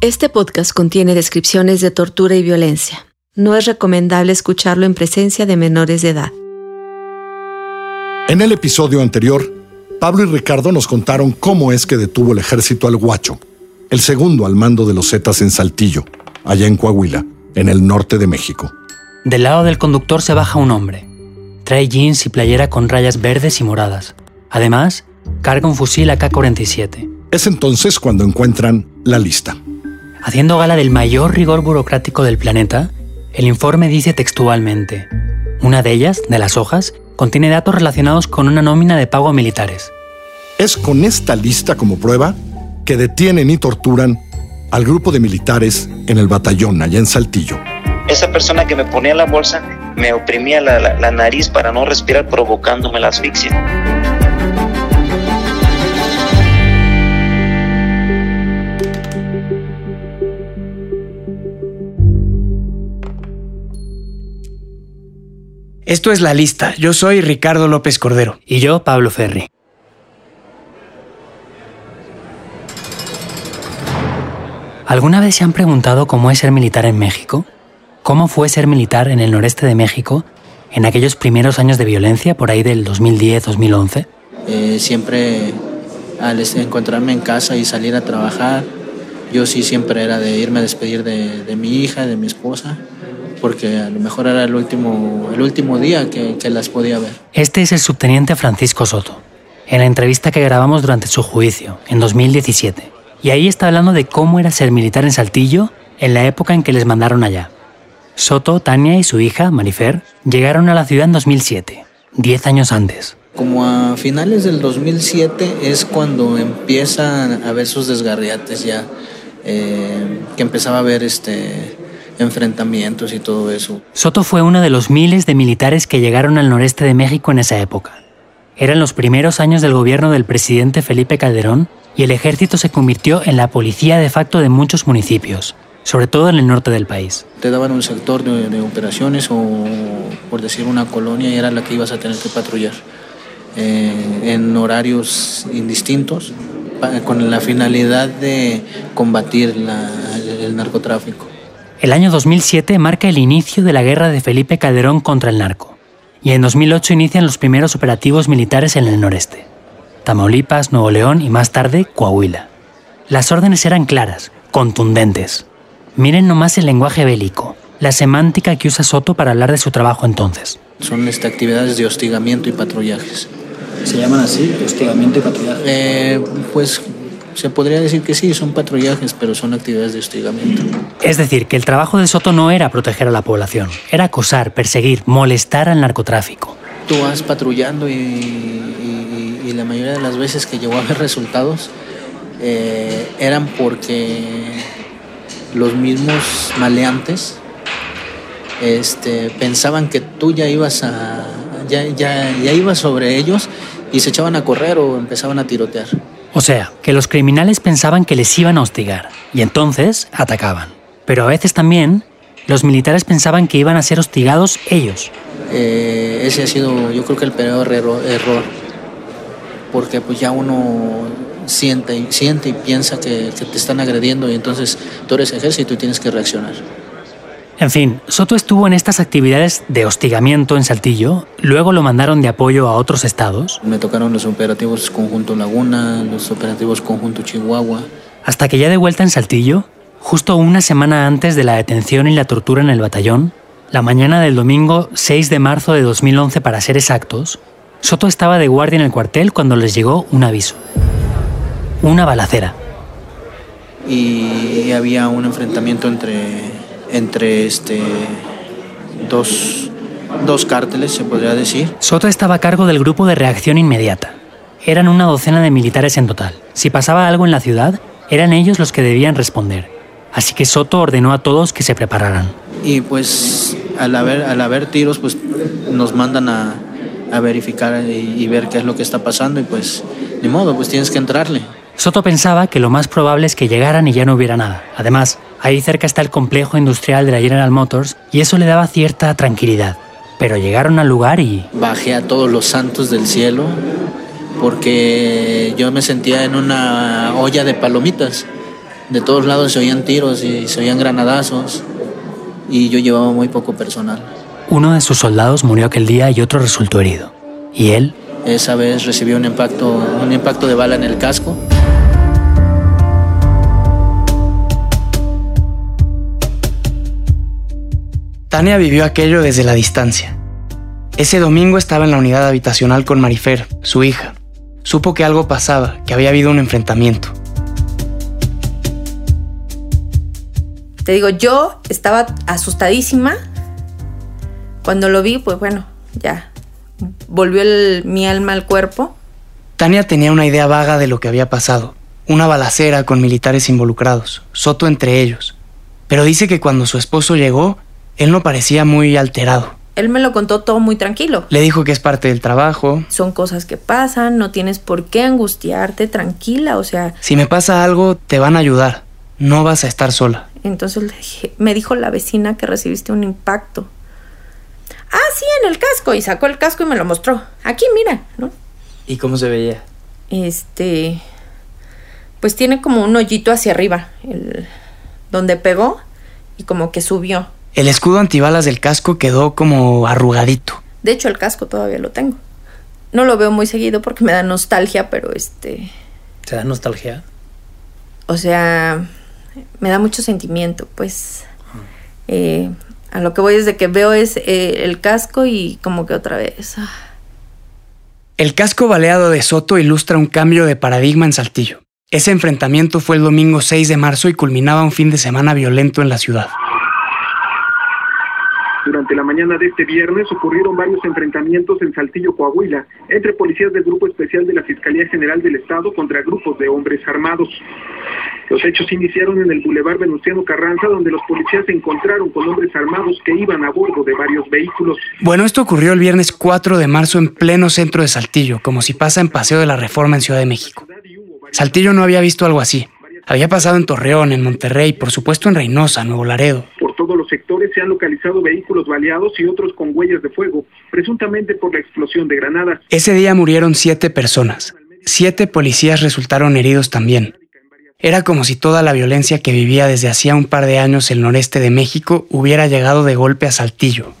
Este podcast contiene descripciones de tortura y violencia. No es recomendable escucharlo en presencia de menores de edad. En el episodio anterior, Pablo y Ricardo nos contaron cómo es que detuvo el ejército al Guacho, el segundo al mando de los Zetas en Saltillo, allá en Coahuila, en el norte de México. Del lado del conductor se baja un hombre. Trae jeans y playera con rayas verdes y moradas. Además, carga un fusil AK-47. Es entonces cuando encuentran la lista. Haciendo gala del mayor rigor burocrático del planeta, el informe dice textualmente, una de ellas, de las hojas, contiene datos relacionados con una nómina de pago a militares. Es con esta lista como prueba que detienen y torturan al grupo de militares en el batallón allá en Saltillo. Esa persona que me ponía la bolsa me oprimía la, la- la nariz para no respirar provocándome la asfixia. Esto es La Lista. Yo soy Ricardo López Cordero. Y yo, Pablo Ferri. ¿Alguna vez se han preguntado cómo es ser militar en México? ¿Cómo fue ser militar en el noreste de México en aquellos primeros años de violencia, por ahí del 2010-2011? Eh, siempre al encontrarme en casa y salir a trabajar, yo sí siempre era de irme a despedir de, de mi hija, de mi esposa, porque a lo mejor era el último, el último día que, que las podía ver. Este es el subteniente Francisco Soto, en la entrevista que grabamos durante su juicio, en 2017. Y ahí está hablando de cómo era ser militar en Saltillo en la época en que les mandaron allá. Soto, Tania y su hija, Marifer, llegaron a la ciudad en 2007, 10 años antes. Como a finales del 2007 es cuando empiezan a ver sus desgarriates ya, eh, que empezaba a haber este, enfrentamientos y todo eso. Soto fue uno de los miles de militares que llegaron al noreste de México en esa época. Eran los primeros años del gobierno del presidente Felipe Calderón y el ejército se convirtió en la policía de facto de muchos municipios, sobre todo en el norte del país. Te daban un sector de, de operaciones o, por decir, una colonia y era la que ibas a tener que patrullar eh, en horarios indistintos con la finalidad de combatir la- el narcotráfico. El año 2007 marca el inicio de la guerra de Felipe Calderón contra el narco, y en 2008 inician los primeros operativos militares en el noreste. Tamaulipas, Nuevo León y más tarde Coahuila. Las órdenes eran claras, contundentes. Miren nomás el lenguaje bélico, la semántica que usa Soto para hablar de su trabajo entonces. Son este, actividades de hostigamiento y patrullajes. ¿Se llaman así? Hostigamiento y patrullaje. Eh, pues se podría decir que sí, son patrullajes, pero son actividades de hostigamiento. Es decir, que el trabajo de Soto no era proteger a la población, era acosar, perseguir, molestar al narcotráfico. Tú vas patrullando y, y- y la mayoría de las veces que llegó a haber resultados eh, eran porque los mismos maleantes este, pensaban que tú ya ibas a ya, ya, ya ibas sobre ellos y se echaban a correr o empezaban a tirotear. O sea, que los criminales pensaban que les iban a hostigar y entonces atacaban. Pero a veces también los militares pensaban que iban a ser hostigados ellos. Eh, ese ha sido yo creo que el peor error, error porque pues ya uno siente, siente y piensa que, que te están agrediendo y entonces tú eres ejército y tienes que reaccionar. En fin, Soto estuvo en estas actividades de hostigamiento en Saltillo, luego lo mandaron de apoyo a otros estados, Me tocaron los operativos Conjunto Laguna, los operativos Conjunto Chihuahua. hasta que ya de vuelta en Saltillo, justo una semana antes de la detención y la tortura en el batallón, la mañana del domingo 6 de marzo de 2011 para ser exactos, Soto estaba de guardia en el cuartel cuando les llegó un aviso. Una balacera. y había un enfrentamiento entre, entre este, dos, dos cárteles, se podría decir. Soto estaba a cargo del grupo de reacción inmediata. Eran una docena de militares en total. Si pasaba algo en la ciudad, eran ellos los que debían responder. Así que Soto ordenó a todos que se prepararan. Y pues al haber, al haber tiros, pues nos mandan a, a verificar y, y ver qué es lo que está pasando y pues ni modo, pues tienes que entrarle. Soto pensaba que lo más probable es que llegaran y ya no hubiera nada. Además, ahí cerca está el complejo industrial de la General Motors y eso le daba cierta tranquilidad. Pero llegaron al lugar y Bajé a todos los santos del cielo porque yo me sentía en una olla de palomitas. de todos lados se oían tiros y se oían granadazos y yo llevaba muy poco personal. Uno de sus soldados murió aquel día y otro resultó herido. ¿Y él? Esa vez recibió un impacto, un impacto de bala en el casco. Tania vivió aquello desde la distancia. Ese domingo estaba en la unidad habitacional con Marifer, su hija. Supo que algo pasaba, que había habido un enfrentamiento. Te digo, yo estaba asustadísima. Cuando lo vi, pues bueno, ya volvió el- mi alma al cuerpo. Tania tenía una idea vaga de lo que había pasado. Una balacera con militares involucrados, Soto entre ellos. Pero dice que cuando su esposo llegó, él no parecía muy alterado. Él me lo contó todo muy tranquilo. Le dijo que es parte del trabajo. Son cosas que pasan, no tienes por qué angustiarte, tranquila, o sea, Si me pasa algo, te van a ayudar. No vas a estar sola. entonces le dije- me dijo la vecina que recibiste un impacto. Ah, sí, en el casco, y sacó el casco y me lo mostró. Aquí, mira, ¿no? ¿Y cómo se veía? Este, pues tiene como un hoyito hacia arriba, el, donde pegó y como que subió. El escudo antibalas del casco quedó como arrugadito. De hecho, el casco todavía lo tengo. No lo veo muy seguido porque me da nostalgia, pero este, ¿Te da nostalgia? o sea, me da mucho sentimiento, pues. Eh, a lo que voy desde que veo es eh, el casco y como que otra vez. ah. El casco baleado de Soto ilustra un cambio de paradigma en Saltillo. Ese enfrentamiento fue el domingo 6 de marzo y culminaba un fin de semana violento en la ciudad. Durante la mañana de este viernes ocurrieron varios enfrentamientos en Saltillo, Coahuila, entre policías del Grupo Especial de la Fiscalía General del Estado contra grupos de hombres armados. Los hechos iniciaron en el Boulevard Venustiano Carranza, donde los policías se encontraron con hombres armados que iban a bordo de varios vehículos. Bueno, esto ocurrió el viernes 4 de marzo en pleno centro de Saltillo, como si pasa en Paseo de la Reforma en Ciudad de México. Saltillo no había visto algo así. Había pasado en Torreón, en Monterrey, por supuesto en Reynosa, Nuevo Laredo. Por todos los sectores se han localizado vehículos baleados y otros con huellas de fuego, presuntamente por la explosión de granadas. Ese día murieron siete personas. Siete policías resultaron heridos también. Era como si toda la violencia que vivía desde hacía un par de años el noreste de México hubiera llegado de golpe a Saltillo.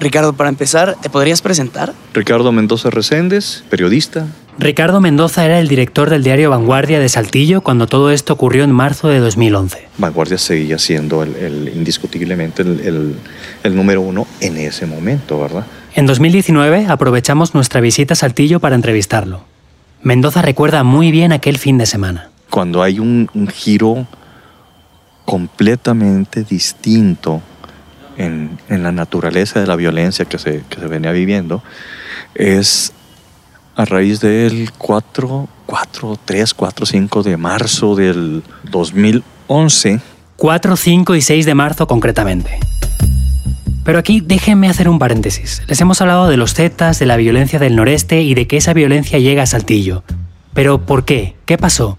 Ricardo, para empezar, ¿te podrías presentar? Ricardo Mendoza Reséndez, periodista. Ricardo Mendoza era el director del diario Vanguardia de Saltillo cuando todo esto ocurrió en marzo de 2011. Vanguardia seguía siendo el, el- indiscutiblemente el, el- el número uno en ese momento, ¿verdad? En 2019 aprovechamos nuestra visita a Saltillo para entrevistarlo. Mendoza recuerda muy bien aquel fin de semana. Cuando hay un, un giro completamente distinto en, en la naturaleza de la violencia que se, que se venía viviendo, es a raíz del 4, 4, 3, 4, 5 de marzo del 2011. 4, 5 y 6 de marzo concretamente. Pero aquí déjenme hacer un paréntesis. Les hemos hablado de los Zetas, de la violencia del noreste y de que esa violencia llega a Saltillo. Pero ¿por qué? ¿Qué pasó?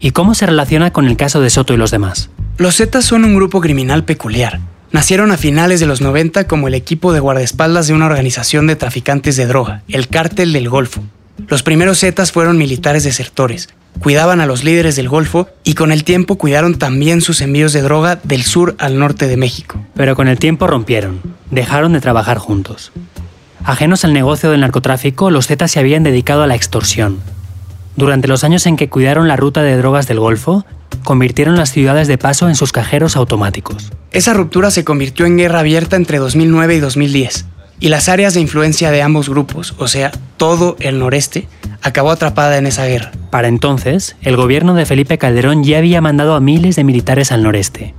¿Y cómo se relaciona con el caso de Soto y los demás? Los Zetas son un grupo criminal peculiar. Nacieron a finales de los 90 como el equipo de guardaespaldas de una organización de traficantes de droga, el Cártel del Golfo. Los primeros Zetas fueron militares desertores, cuidaban a los líderes del Golfo y con el tiempo cuidaron también sus envíos de droga del sur al norte de México. Pero con el tiempo rompieron, dejaron de trabajar juntos. Ajenos al negocio del narcotráfico, los Zetas se habían dedicado a la extorsión. Durante los años en que cuidaron la ruta de drogas del Golfo, convirtieron las ciudades de paso en sus cajeros automáticos. Esa ruptura se convirtió en guerra abierta entre 2009 y 2010, y las áreas de influencia de ambos grupos, o sea, todo el noreste, acabó atrapada en esa guerra. Para entonces, el gobierno de Felipe Calderón ya había mandado a miles de militares al noreste.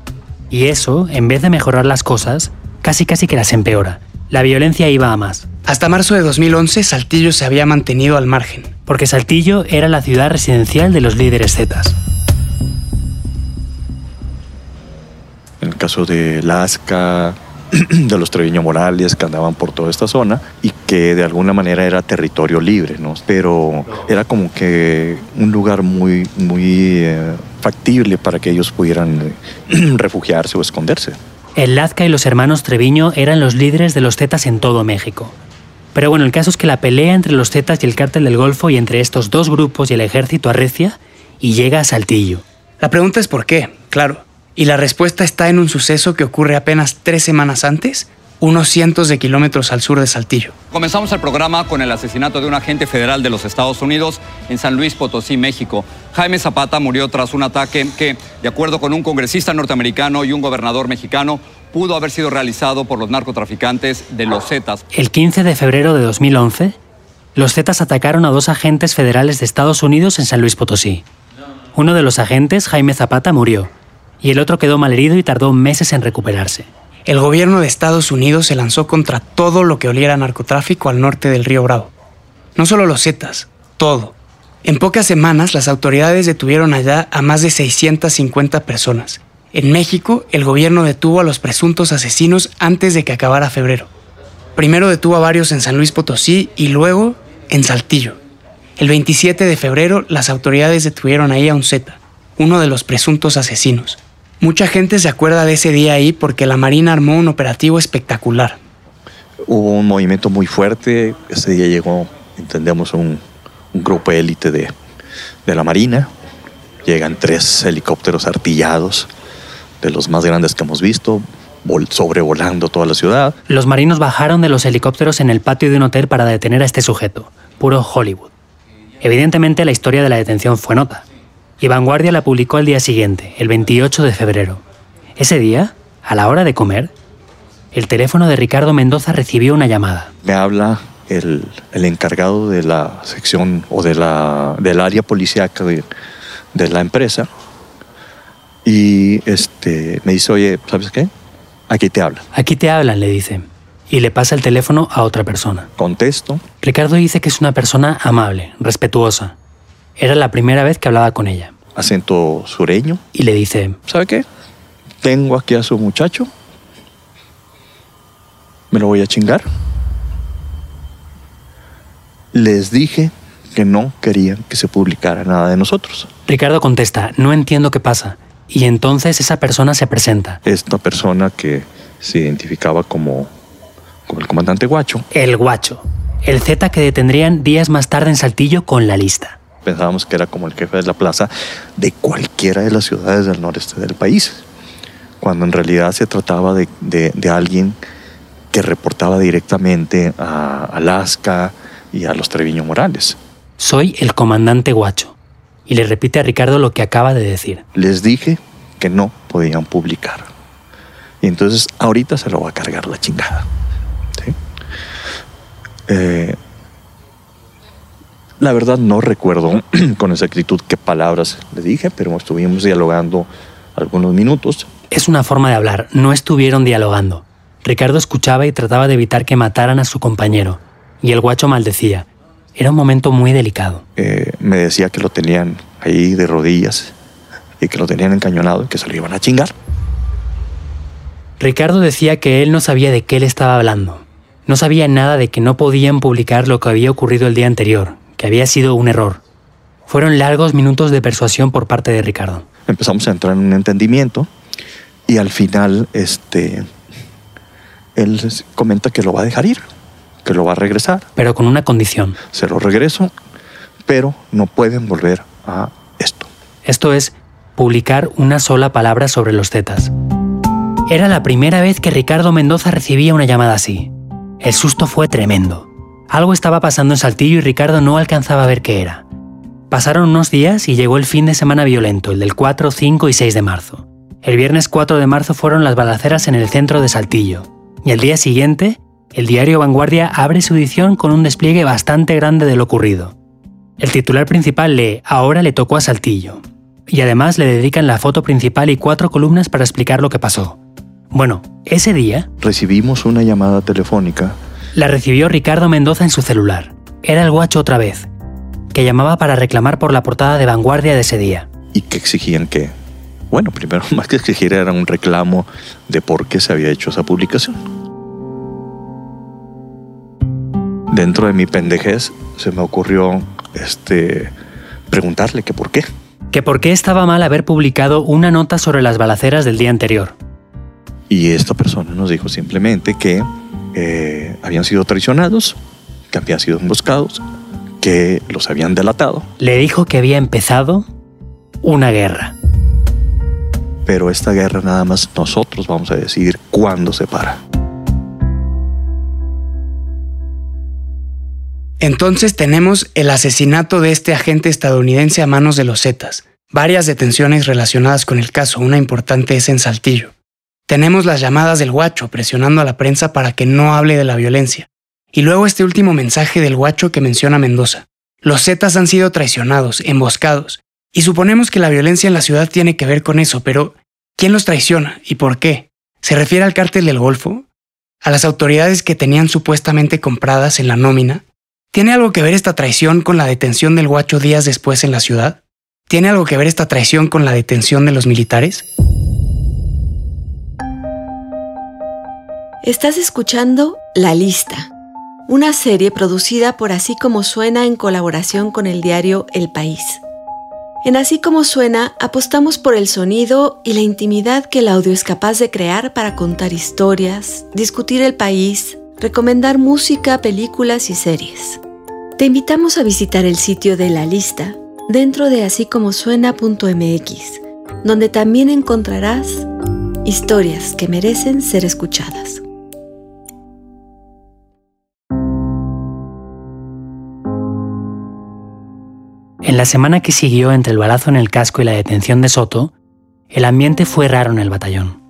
Y eso, en vez de mejorar las cosas, casi casi que las empeora. La violencia iba a más. Hasta marzo de 2011, Saltillo se había mantenido al margen. Porque Saltillo era la ciudad residencial de los líderes zetas. En el caso de Lasca, de los Treviño Morales que andaban por toda esta zona y que de alguna manera era territorio libre, ¿no? Pero era como que un lugar muy, muy eh, factible para que ellos pudieran eh, refugiarse o esconderse. El Lazca y los hermanos Treviño eran los líderes de los zetas en todo México. Pero bueno, el caso es que la pelea entre los Zetas y el cártel del Golfo y entre estos dos grupos y el ejército arrecia y llega a Saltillo. La pregunta es por qué, claro. Y la respuesta está en un suceso que ocurre apenas tres semanas antes, unos cientos de kilómetros al sur de Saltillo. Comenzamos el programa con el asesinato de un agente federal de los Estados Unidos en San Luis Potosí, México. Jaime Zapata murió tras un ataque que, de acuerdo con un congresista norteamericano y un gobernador mexicano, pudo haber sido realizado por los narcotraficantes de los Zetas. El 15 de febrero de 2011, los Zetas atacaron a dos agentes federales de Estados Unidos en San Luis Potosí. Uno de los agentes, Jaime Zapata, murió, y el otro quedó malherido y tardó meses en recuperarse. El gobierno de Estados Unidos se lanzó contra todo lo que oliera narcotráfico al norte del río Bravo. No solo los Zetas, todo. En pocas semanas las autoridades detuvieron allá a más de 650 personas en México, el gobierno detuvo a los presuntos asesinos antes de que acabara febrero. Primero detuvo a varios en San Luis Potosí y luego en Saltillo. El 27 de febrero, las autoridades detuvieron ahí a un Z, uno de los presuntos asesinos. Mucha gente se acuerda de ese día ahí porque la Marina armó un operativo espectacular. Hubo un movimiento muy fuerte. Ese día llegó, entendemos, un, un grupo élite de, de la Marina. Llegan tres helicópteros artillados de los más grandes que hemos visto, sobrevolando toda la ciudad. Los marinos bajaron de los helicópteros en el patio de un hotel para detener a este sujeto, puro Hollywood. Evidentemente la historia de la detención fue nota, y Vanguardia la publicó al día siguiente, el 28 de febrero. Ese día, a la hora de comer, el teléfono de Ricardo Mendoza recibió una llamada. Me habla el, encargado de la sección o de la, del área policíaca de, de la empresa y este, me dice, oye, ¿sabes qué? Aquí te hablan. Aquí te hablan, le dice. Y le pasa el teléfono a otra persona. Contesto. Ricardo dice que es una persona amable, respetuosa. Era la primera vez que hablaba con ella. Acento sureño. Y le dice, ¿sabe qué? Tengo aquí a su muchacho. Me lo voy a chingar. Les dije que no querían que se publicara nada de nosotros. Ricardo contesta, no entiendo qué pasa. Y entonces esa persona se presenta. Esta persona que se identificaba como, como el comandante Guacho. El Guacho. El Z que detendrían días más tarde en Saltillo con la lista. Pensábamos que era como el jefe de la plaza de cualquiera de las ciudades del noreste del país, cuando en realidad se trataba de, de, alguien que reportaba directamente a Alaska y a los Treviño Morales. Soy el comandante Guacho y le repite a Ricardo lo que acaba de decir. Les dije que no podían publicar. Y entonces ahorita se lo va a cargar la chingada. Eh, la verdad no recuerdo con exactitud qué palabras le dije, pero estuvimos dialogando algunos minutos. Es una forma de hablar, no estuvieron dialogando. Ricardo escuchaba y trataba de evitar que mataran a su compañero, y el guacho maldecía. Era un momento muy delicado. Eh, me decía que lo tenían ahí de rodillas y que lo tenían encañonado y que se lo iban a chingar. Ricardo decía que él no sabía de qué le estaba hablando. No sabía nada de que no podían publicar lo que había ocurrido el día anterior, que había sido un error. Fueron largos minutos de persuasión por parte de Ricardo. Empezamos a entrar en un entendimiento y al final este, él comenta que lo va a dejar ir que lo va a regresar. Pero con una condición. Se lo regreso, pero no pueden volver a esto. Esto es publicar una sola palabra sobre los Zetas. Era la primera vez que Ricardo Mendoza recibía una llamada así. El susto fue tremendo. Algo estaba pasando en Saltillo y Ricardo no alcanzaba a ver qué era. Pasaron unos días y llegó el fin de semana violento, el del 4, 5 y 6 de marzo. El viernes 4 de marzo fueron las balaceras en el centro de Saltillo. Y el día siguiente, el diario Vanguardia abre su edición con un despliegue bastante grande de lo ocurrido. El titular principal lee Ahora le tocó a Saltillo. Y además le dedican la foto principal y cuatro columnas para explicar lo que pasó. Bueno, ese día... Recibimos una llamada telefónica. La recibió Ricardo Mendoza en su celular. Era el guacho otra vez, que llamaba para reclamar por la portada de vanguardia de ese día. Y que exigían que... Bueno, primero, más que exigir era un reclamo de por qué se había hecho esa publicación. dentro de mi pendejez se me ocurrió este, preguntarle que por qué. Que por qué estaba mal haber publicado una nota sobre las balaceras del día anterior. Y esta persona nos dijo simplemente que eh, habían sido traicionados que habían sido emboscados, que los habían delatado. Le dijo que había empezado una guerra. Pero esta guerra nada más nosotros vamos a decidir cuándo se para. Entonces tenemos el asesinato de este agente estadounidense a manos de los Zetas, varias detenciones relacionadas con el caso, una importante es en Saltillo. Tenemos las llamadas del guacho presionando a la prensa para que no hable de la violencia. Y luego este último mensaje del guacho que menciona Mendoza. Los Zetas han sido traicionados, emboscados, y suponemos que la violencia en la ciudad tiene que ver con eso, pero ¿quién los traiciona y por qué? ¿Se refiere al cártel del Golfo? ¿A las autoridades que tenían supuestamente compradas en la nómina? ¿Tiene algo que ver esta traición con la detención del guacho días después en la ciudad? ¿Tiene algo que ver esta traición con la detención de los militares? Estás escuchando La Lista, una serie producida por Así como Suena en colaboración con el diario El País. En Así como Suena apostamos por el sonido y la intimidad que el audio es capaz de crear para contar historias, discutir el país, recomendar música, películas y series. Te invitamos a visitar el sitio de la lista dentro de así como suena.mx, donde también encontrarás historias que merecen ser escuchadas. En la semana que siguió entre el balazo en el casco y la detención de Soto, el ambiente fue raro en el batallón.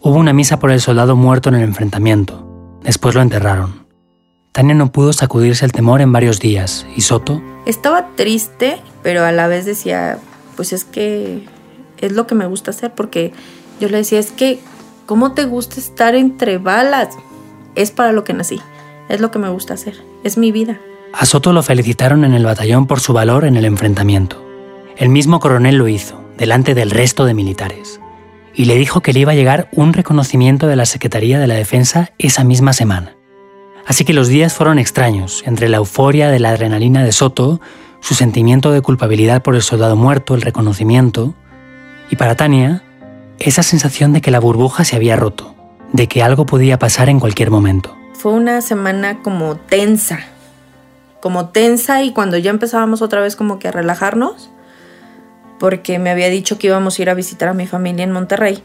Hubo una misa por el soldado muerto en el enfrentamiento. Después lo enterraron. Tania no pudo sacudirse el temor en varios días y Soto... Estaba triste, pero a la vez decía, pues es que es lo que me gusta hacer, porque yo le decía, es que, ¿cómo te gusta estar entre balas? Es para lo que nací, es lo que me gusta hacer, es mi vida. A Soto lo felicitaron en el batallón por su valor en el enfrentamiento. El mismo coronel lo hizo, delante del resto de militares, y le dijo que le iba a llegar un reconocimiento de la Secretaría de la Defensa esa misma semana. Así que los días fueron extraños, entre la euforia de la adrenalina de Soto, su sentimiento de culpabilidad por el soldado muerto, el reconocimiento, y para Tania, esa sensación de que la burbuja se había roto, de que algo podía pasar en cualquier momento. Fue una semana como tensa, como tensa y cuando ya empezábamos otra vez como que a relajarnos, porque me había dicho que íbamos a ir a visitar a mi familia en Monterrey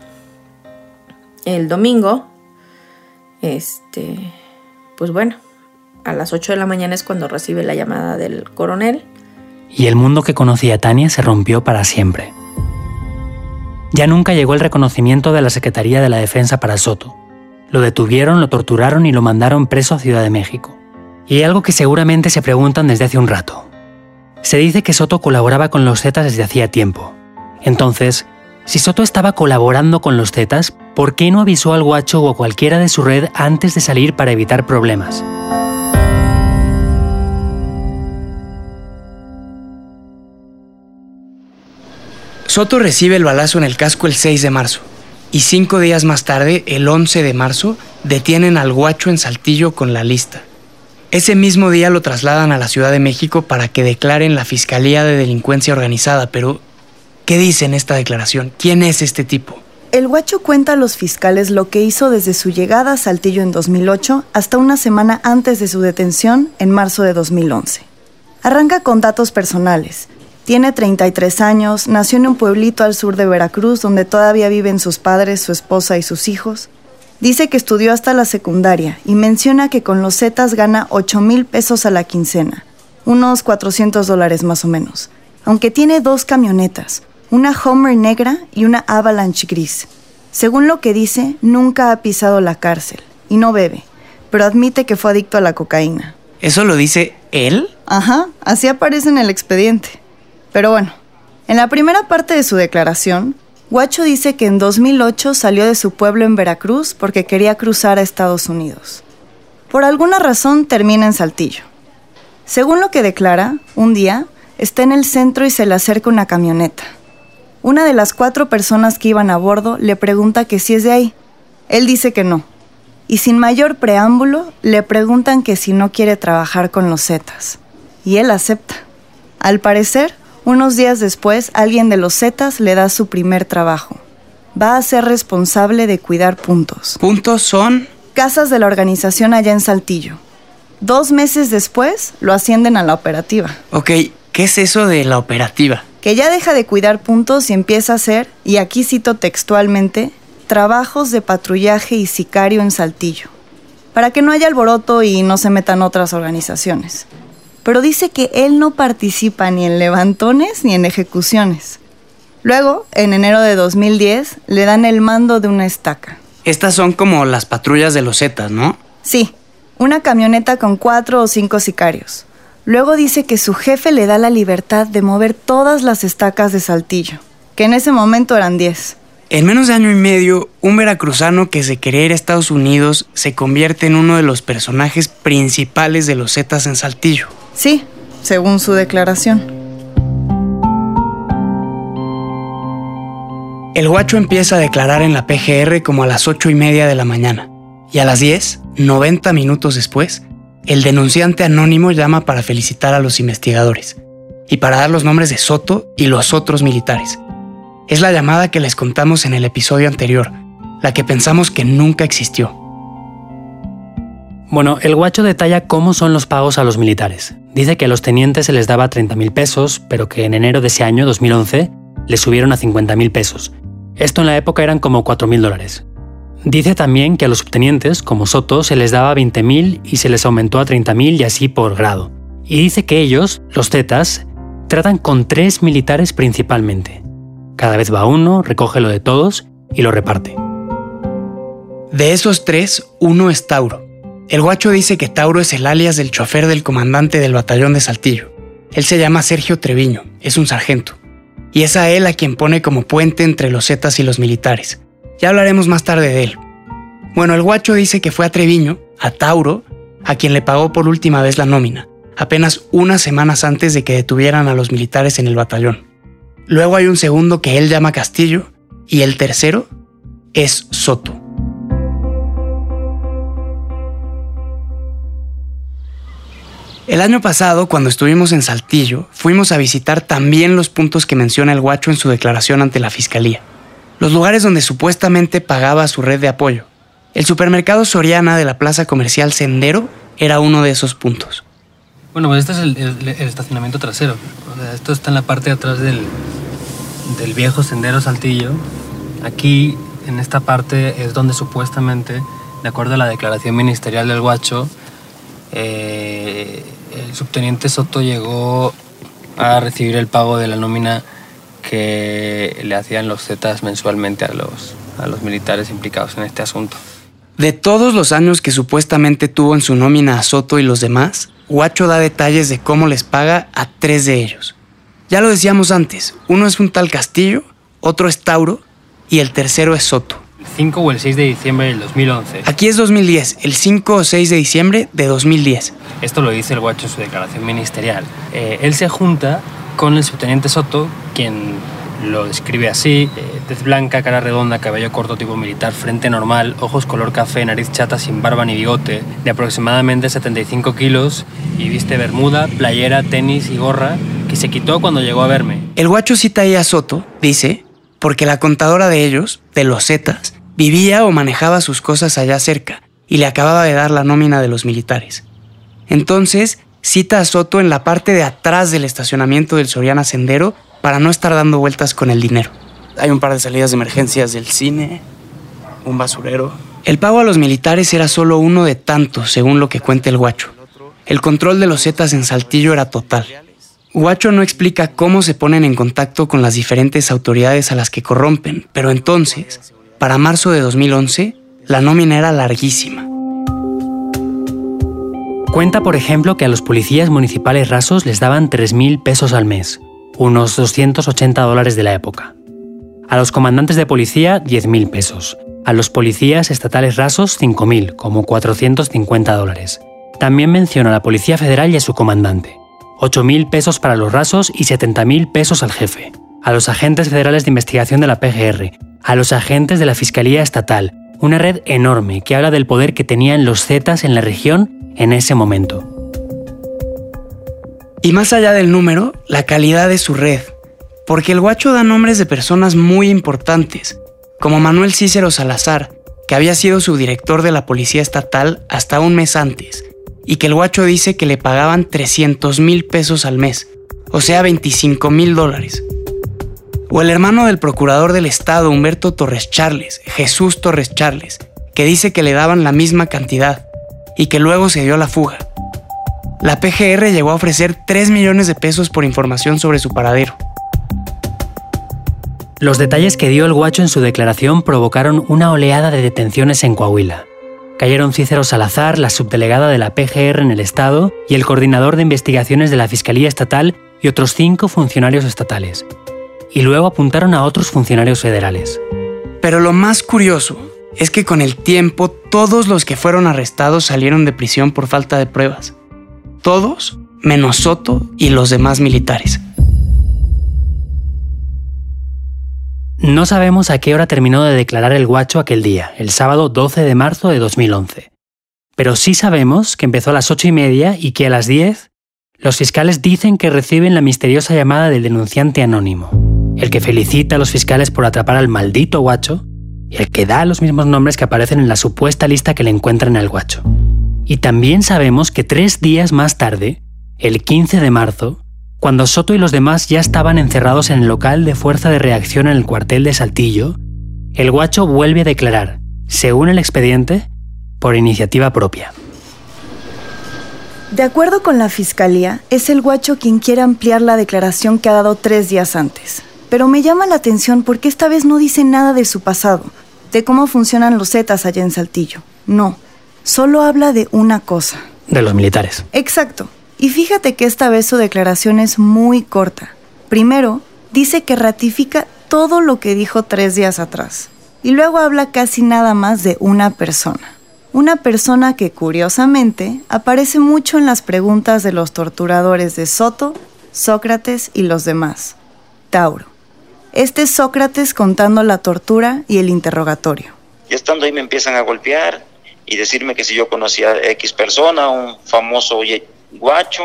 el domingo, este pues bueno, a las 8 de la mañana es cuando recibe la llamada del coronel. Y el mundo que conocía Tania se rompió para siempre. Ya nunca llegó el reconocimiento de la Secretaría de la Defensa para Soto. Lo detuvieron, lo torturaron y lo mandaron preso a Ciudad de México. Y algo que seguramente se preguntan desde hace un rato. Se dice que Soto colaboraba con los Zetas desde hacía tiempo. Entonces, si Soto estaba colaborando con los Zetas, ¿por qué no avisó al guacho o a cualquiera de su red antes de salir para evitar problemas? Soto recibe el balazo en el casco el 6 de marzo y cinco días más tarde, el 11 de marzo, detienen al guacho en Saltillo con la lista. Ese mismo día lo trasladan a la Ciudad de México para que declaren la Fiscalía de Delincuencia Organizada, pero ¿Qué dice en esta declaración? ¿Quién es este tipo? El guacho cuenta a los fiscales lo que hizo desde su llegada a Saltillo en 2008 hasta una semana antes de su detención en marzo de 2011. Arranca con datos personales. Tiene 33 años, nació en un pueblito al sur de Veracruz donde todavía viven sus padres, su esposa y sus hijos. Dice que estudió hasta la secundaria y menciona que con los Zetas gana 8 mil pesos a la quincena, unos 400 dólares más o menos, aunque tiene dos camionetas, una Homer negra y una Avalanche gris. Según lo que dice, nunca ha pisado la cárcel y no bebe, pero admite que fue adicto a la cocaína. ¿Eso lo dice él? Ajá, así aparece en el expediente. Pero bueno, en la primera parte de su declaración, Guacho dice que en 2008 salió de su pueblo en Veracruz porque quería cruzar a Estados Unidos. Por alguna razón termina en Saltillo. Según lo que declara, un día está en el centro y se le acerca una camioneta. Una de las cuatro personas que iban a bordo le pregunta que si es de ahí. Él dice que no. Y sin mayor preámbulo, le preguntan que si no quiere trabajar con los Zetas. Y él acepta. Al parecer, unos días después, alguien de los Zetas le da su primer trabajo. Va a ser responsable de cuidar puntos. ¿Puntos son? Casas de la organización allá en Saltillo. Dos meses después lo ascienden a la operativa. Ok, ¿qué es eso de la operativa? Que ya deja de cuidar puntos y empieza a hacer, y aquí cito textualmente, trabajos de patrullaje y sicario en Saltillo, para que no haya alboroto y no se metan otras organizaciones. Pero dice que él no participa ni en levantones ni en ejecuciones. Luego, en enero de 2010, le dan el mando de una estaca. Estas son como las patrullas de los Zetas, ¿no? Sí, una camioneta con cuatro o cinco sicarios. Luego dice que su jefe le da la libertad de mover todas las estacas de Saltillo, que en ese momento eran 10. En menos de año y medio, un veracruzano que se quería ir a Estados Unidos se convierte en uno de los personajes principales de los Zetas en Saltillo. Sí, según su declaración. El guacho empieza a declarar en la PGR como a las ocho y media de la mañana. Y a las 10, 90 minutos después, el denunciante anónimo llama para felicitar a los investigadores y para dar los nombres de Soto y los otros militares. Es la llamada que les contamos en el episodio anterior, la que pensamos que nunca existió. Bueno, el guacho detalla cómo son los pagos a los militares. Dice que a los tenientes se les daba 30 mil pesos, pero que en enero de ese año, 2011, les subieron a 50 mil pesos esto en la época eran como 4.000 dólares. Dice también que a los subtenientes, como Soto, se les daba 20.000 y se les aumentó a 30.000 y así por grado. Y dice que ellos, los Zetas, tratan con tres militares principalmente. Cada vez va uno, recoge lo de todos y lo reparte. De esos tres, uno es Tauro. El guacho dice que Tauro es el alias del chofer del comandante del batallón de Saltillo. Él se llama Sergio Treviño, es un sargento y es a él a quien pone como puente entre los Zetas y los militares. Ya hablaremos más tarde de él. Bueno, el guacho dice que fue a Treviño, a Tauro, a quien le pagó por última vez la nómina, apenas unas semanas antes de que detuvieran a los militares en el batallón. Luego hay un segundo que él llama Castillo y el tercero es Soto. El año pasado, cuando estuvimos en Saltillo, fuimos a visitar también los puntos que menciona el guacho en su declaración ante la fiscalía. Los lugares donde supuestamente pagaba su red de apoyo. El supermercado Soriana de la plaza comercial Sendero era uno de esos puntos. Bueno, pues este es el, estacionamiento trasero. esto está en la parte de atrás del, del viejo Sendero Saltillo. Aquí, en esta parte, es donde supuestamente, de acuerdo a la declaración ministerial del guacho, eh, el subteniente Soto llegó a recibir el pago de la nómina que le hacían los Zetas mensualmente a los, a los militares implicados en este asunto. De todos los años que supuestamente tuvo en su nómina a Soto y los demás, Guacho da detalles de cómo les paga a tres de ellos. Ya lo decíamos antes, uno es un tal Castillo, otro es Tauro y el tercero es Soto. 5 o el 6 de diciembre del 2011. Aquí es 2010, el 5 o 6 de diciembre de 2010. Esto lo dice el guacho en su declaración ministerial. Eh, él se junta con el subteniente Soto, quien lo describe así, eh, tez blanca, cara redonda, cabello corto tipo militar, frente normal, ojos color café, nariz chata sin barba ni bigote, de aproximadamente 75 kilos y viste bermuda, playera, tenis y gorra que se quitó cuando llegó a verme. El guacho cita ahí a Soto, dice, porque la contadora de ellos, de los Zetas, vivía o manejaba sus cosas allá cerca y le acababa de dar la nómina de los militares. Entonces, cita a Soto en la parte de atrás del estacionamiento del Soriana Sendero para no estar dando vueltas con el dinero. Hay un par de salidas de emergencias del cine, un basurero. El pago a los militares era solo uno de tantos, según lo que cuenta el guacho. El control de los Zetas en Saltillo era total. Guacho no explica cómo se ponen en contacto con las diferentes autoridades a las que corrompen, pero entonces, para marzo de 2011, la nómina era larguísima. Cuenta, por ejemplo, que a los policías municipales rasos les daban 3.000 pesos al mes, unos 280 dólares de la época. A los comandantes de policía, 10.000 pesos. A los policías estatales rasos, 5.000, como 450 dólares. También menciona a la Policía Federal y a su comandante. 8.000 pesos para los rasos y 70.000 pesos al jefe. A los agentes federales de investigación de la PGR, a los agentes de la Fiscalía Estatal, una red enorme que habla del poder que tenían los Zetas en la región en ese momento. Y más allá del número, la calidad de su red, porque el guacho da nombres de personas muy importantes, como Manuel Cícero Salazar, que había sido subdirector de la Policía Estatal hasta un mes antes, y que el guacho dice que le pagaban 300 mil pesos al mes, o sea 25 mil dólares. O el hermano del procurador del estado, Humberto Torres Charles, Jesús Torres Charles, que dice que le daban la misma cantidad y que luego se dio la fuga. La PGR llegó a ofrecer 3 millones de pesos por información sobre su paradero. Los detalles que dio el guacho en su declaración provocaron una oleada de detenciones en Coahuila. Cayeron Cícero Salazar, la subdelegada de la PGR en el Estado, y el coordinador de investigaciones de la Fiscalía Estatal y otros cinco funcionarios estatales. Y luego apuntaron a otros funcionarios federales. Pero lo más curioso es que con el tiempo todos los que fueron arrestados salieron de prisión por falta de pruebas. Todos menos Soto y los demás militares. No sabemos a qué hora terminó de declarar el guacho aquel día, el sábado 12 de marzo de 2011. Pero sí sabemos que empezó a las ocho y media y que a las 10 los fiscales dicen que reciben la misteriosa llamada del denunciante anónimo, el que felicita a los fiscales por atrapar al maldito guacho y el que da los mismos nombres que aparecen en la supuesta lista que le encuentran al guacho. Y también sabemos que tres días más tarde, el 15 de marzo, cuando Soto y los demás ya estaban encerrados en el local de fuerza de reacción en el cuartel de Saltillo, el guacho vuelve a declarar, según el expediente, por iniciativa propia. De acuerdo con la fiscalía, es el guacho quien quiere ampliar la declaración que ha dado tres días antes. Pero me llama la atención porque esta vez no dice nada de su pasado, de cómo funcionan los Zetas allá en Saltillo. No, solo habla de una cosa. De los militares. Exacto, y fíjate que esta vez su declaración es muy corta. Primero, dice que ratifica todo lo que dijo tres días atrás. Y luego habla casi nada más de una persona. Una persona que curiosamente aparece mucho en las preguntas de los torturadores de Soto, Sócrates y los demás. Tauro. Este es Sócrates contando la tortura y el interrogatorio. Y estando ahí me empiezan a golpear y decirme que si yo conocía a X persona, un famoso guacho,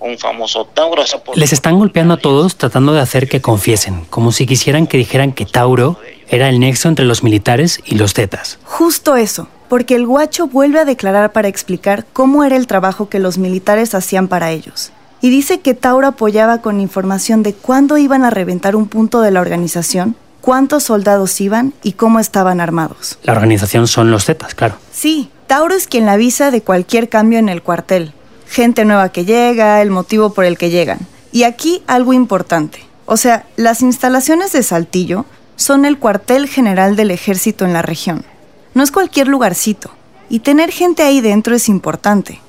un famoso Tauro. Les están golpeando a todos tratando de hacer que confiesen, como si quisieran que dijeran que Tauro era el nexo entre los militares y los Zetas. Justo eso, porque el guacho vuelve a declarar para explicar cómo era el trabajo que los militares hacían para ellos. Y dice que Tauro apoyaba con información de cuándo iban a reventar un punto de la organización, cuántos soldados iban y cómo estaban armados. La organización son los Zetas, claro. Sí, Tauro es quien la avisa de cualquier cambio en el cuartel, gente nueva que llega, el motivo por el que llegan. Y aquí algo importante. O sea, las instalaciones de Saltillo son el cuartel general del ejército en la región. No es cualquier lugarcito. Y tener gente ahí dentro es importante.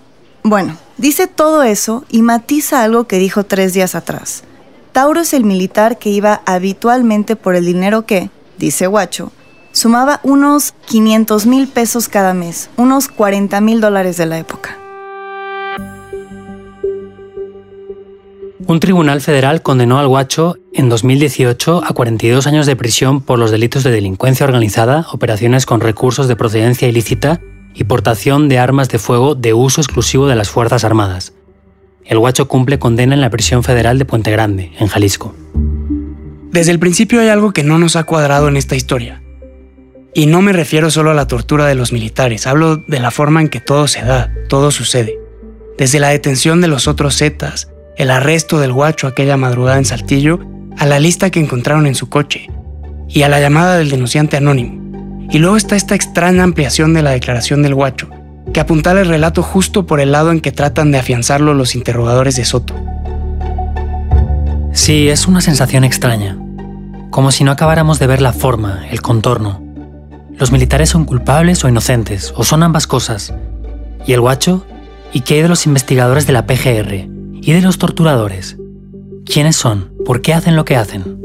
Bueno, dice todo eso y matiza algo que dijo tres días atrás. Tauro es el militar que iba habitualmente por el dinero que, dice Guacho, sumaba unos 500 mil pesos cada mes, unos 40 mil dólares de la época. Un tribunal federal condenó al guacho en 2018 a 42 años de prisión por los delitos de delincuencia organizada, operaciones con recursos de procedencia ilícita y portación de armas de fuego de uso exclusivo de las Fuerzas Armadas. El guacho cumple condena en la prisión federal de Puente Grande, en Jalisco. Desde el principio hay algo que no nos ha cuadrado en esta historia. Y no me refiero solo a la tortura de los militares, hablo de la forma en que todo se da, todo sucede. Desde la detención de los otros Zetas, el arresto del guacho aquella madrugada en Saltillo, a la lista que encontraron en su coche y a la llamada del denunciante anónimo. Y luego está esta extraña ampliación de la declaración del guacho, que apuntala el relato justo por el lado en que tratan de afianzarlo los interrogadores de Soto. Sí, es una sensación extraña, como si no acabáramos de ver la forma, el contorno. Los militares son culpables o inocentes, o son ambas cosas. ¿Y el guacho? ¿Y qué hay de los investigadores de la PGR? ¿Y de los torturadores? ¿Quiénes son? ¿Por qué hacen lo que hacen?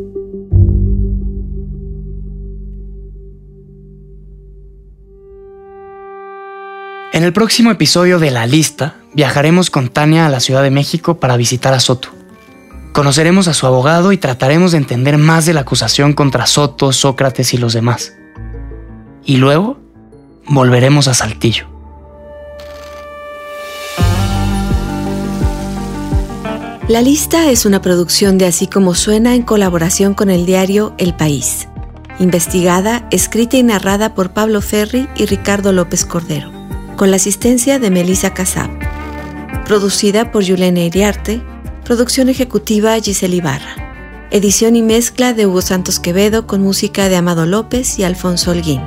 En el próximo episodio de La Lista, viajaremos con Tania a la Ciudad de México para visitar a Soto. Conoceremos a su abogado y trataremos de entender más de la acusación contra Soto, Sócrates y los demás. Y luego, volveremos a Saltillo. La lista es una producción de Así como suena en colaboración con el diario El País. Investigada, escrita y narrada por Pablo Ferri y Ricardo López Cordero, con la asistencia de Melissa Casab. Producida por Yulene Iriarte. Producción ejecutiva Giselle Ibarra. Edición y mezcla de Hugo Santos Quevedo con música de Amado López y Alfonso Holguín.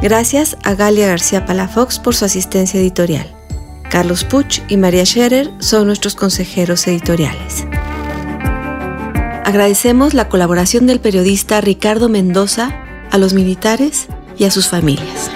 Gracias a Galia García Palafox por su asistencia editorial. Carlos Puch y María Scherer son nuestros consejeros editoriales. Agradecemos la colaboración del periodista Ricardo Mendoza a los militares y a sus familias.